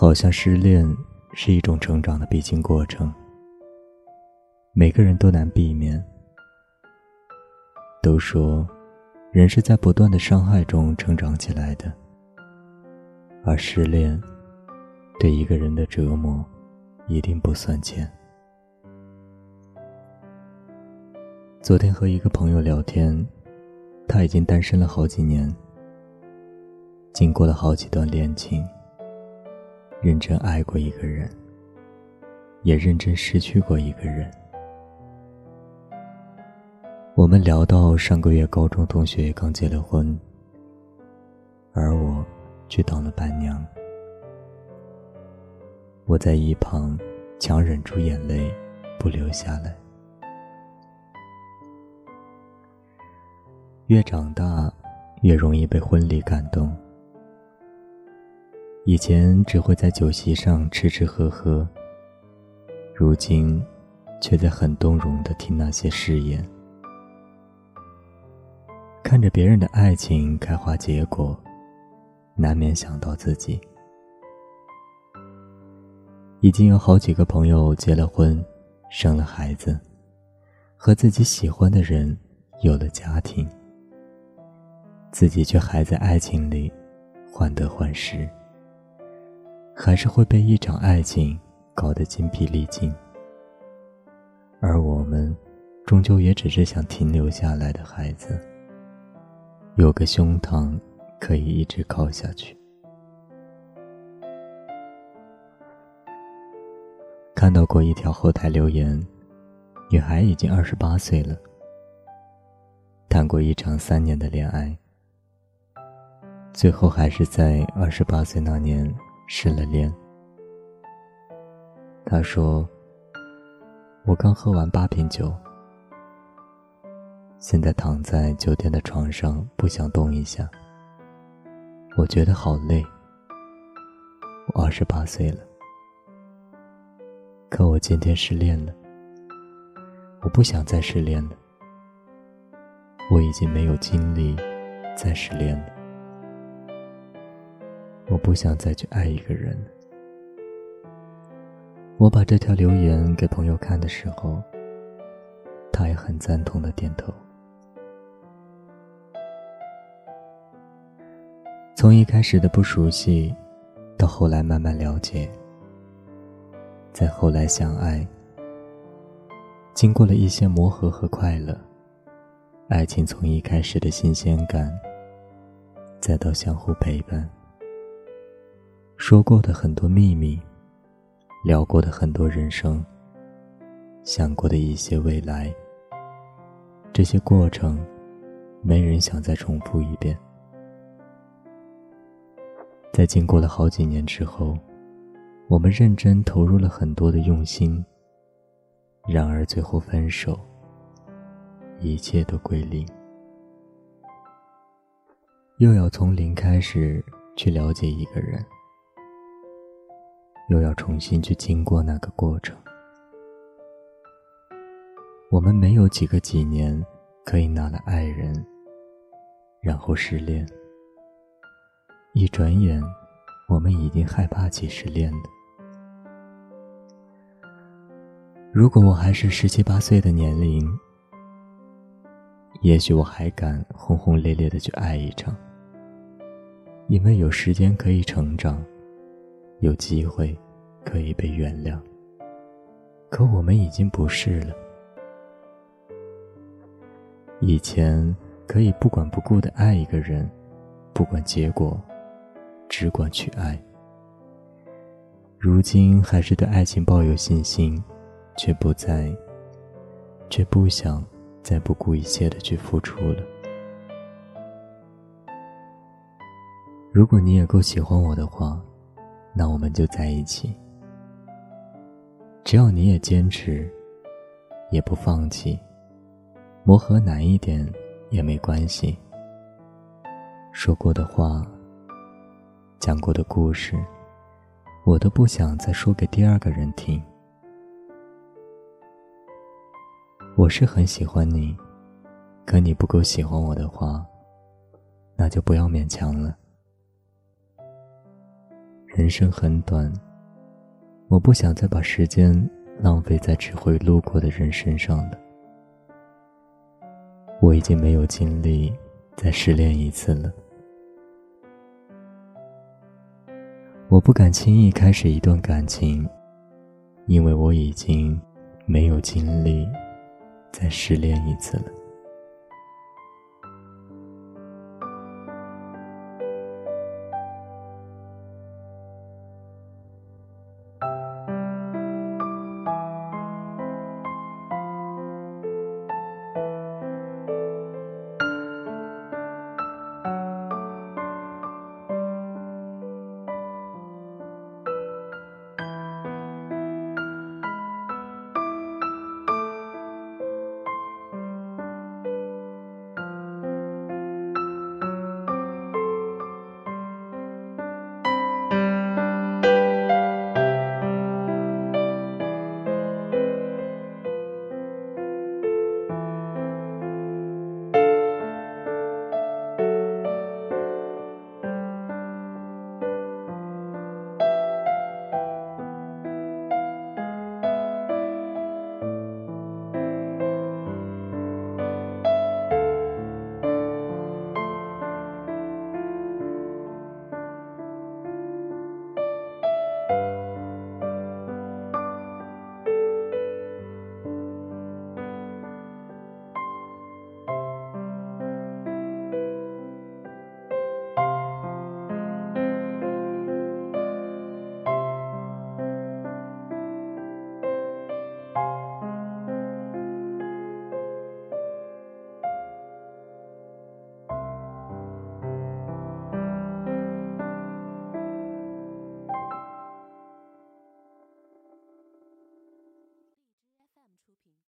好像失恋是一种成长的必经过程，每个人都难避免。都说，人是在不断的伤害中成长起来的，而失恋对一个人的折磨一定不算浅。昨天和一个朋友聊天，他已经单身了好几年，经过了好几段恋情，认真爱过一个人，也认真失去过一个人。我们聊到上个月高中同学刚结了婚，而我却当了伴娘。我在一旁强忍住眼泪，不流下来。越长大，越容易被婚礼感动。以前只会在酒席上吃吃喝喝，如今却在很动容的听那些誓言。看着别人的爱情开花结果，难免想到自己。已经有好几个朋友结了婚，生了孩子，和自己喜欢的人有了家庭，自己却还在爱情里患得患失，还是会被一场爱情搞得筋疲力尽。而我们，终究也只是想停留下来的孩子。有个胸膛可以一直靠下去。看到过一条后台留言，女孩已经二十八岁了，谈过一场三年的恋爱，最后还是在二十八岁那年失了恋。他说：“我刚喝完八瓶酒。”现在躺在酒店的床上，不想动一下。我觉得好累。我二十八岁了，可我今天失恋了。我不想再失恋了。我已经没有精力再失恋了。我不想再去爱一个人。我把这条留言给朋友看的时候，他也很赞同的点头。从一开始的不熟悉，到后来慢慢了解，再后来相爱，经过了一些磨合和快乐，爱情从一开始的新鲜感，再到相互陪伴，说过的很多秘密，聊过的很多人生，想过的一些未来，这些过程，没人想再重复一遍。在经过了好几年之后，我们认真投入了很多的用心。然而最后分手，一切都归零，又要从零开始去了解一个人，又要重新去经过那个过程。我们没有几个几年可以拿了爱人，然后失恋。一转眼，我们已经害怕起失恋了。如果我还是十七八岁的年龄，也许我还敢轰轰烈烈的去爱一场，因为有时间可以成长，有机会可以被原谅。可我们已经不是了。以前可以不管不顾的爱一个人，不管结果。只管去爱。如今还是对爱情抱有信心，却不再，却不想再不顾一切的去付出了。如果你也够喜欢我的话，那我们就在一起。只要你也坚持，也不放弃，磨合难一点也没关系。说过的话。讲过的故事，我都不想再说给第二个人听。我是很喜欢你，可你不够喜欢我的话，那就不要勉强了。人生很短，我不想再把时间浪费在只会路过的人身上了。我已经没有精力再失恋一次了。我不敢轻易开始一段感情，因为我已经没有精力再失恋一次了。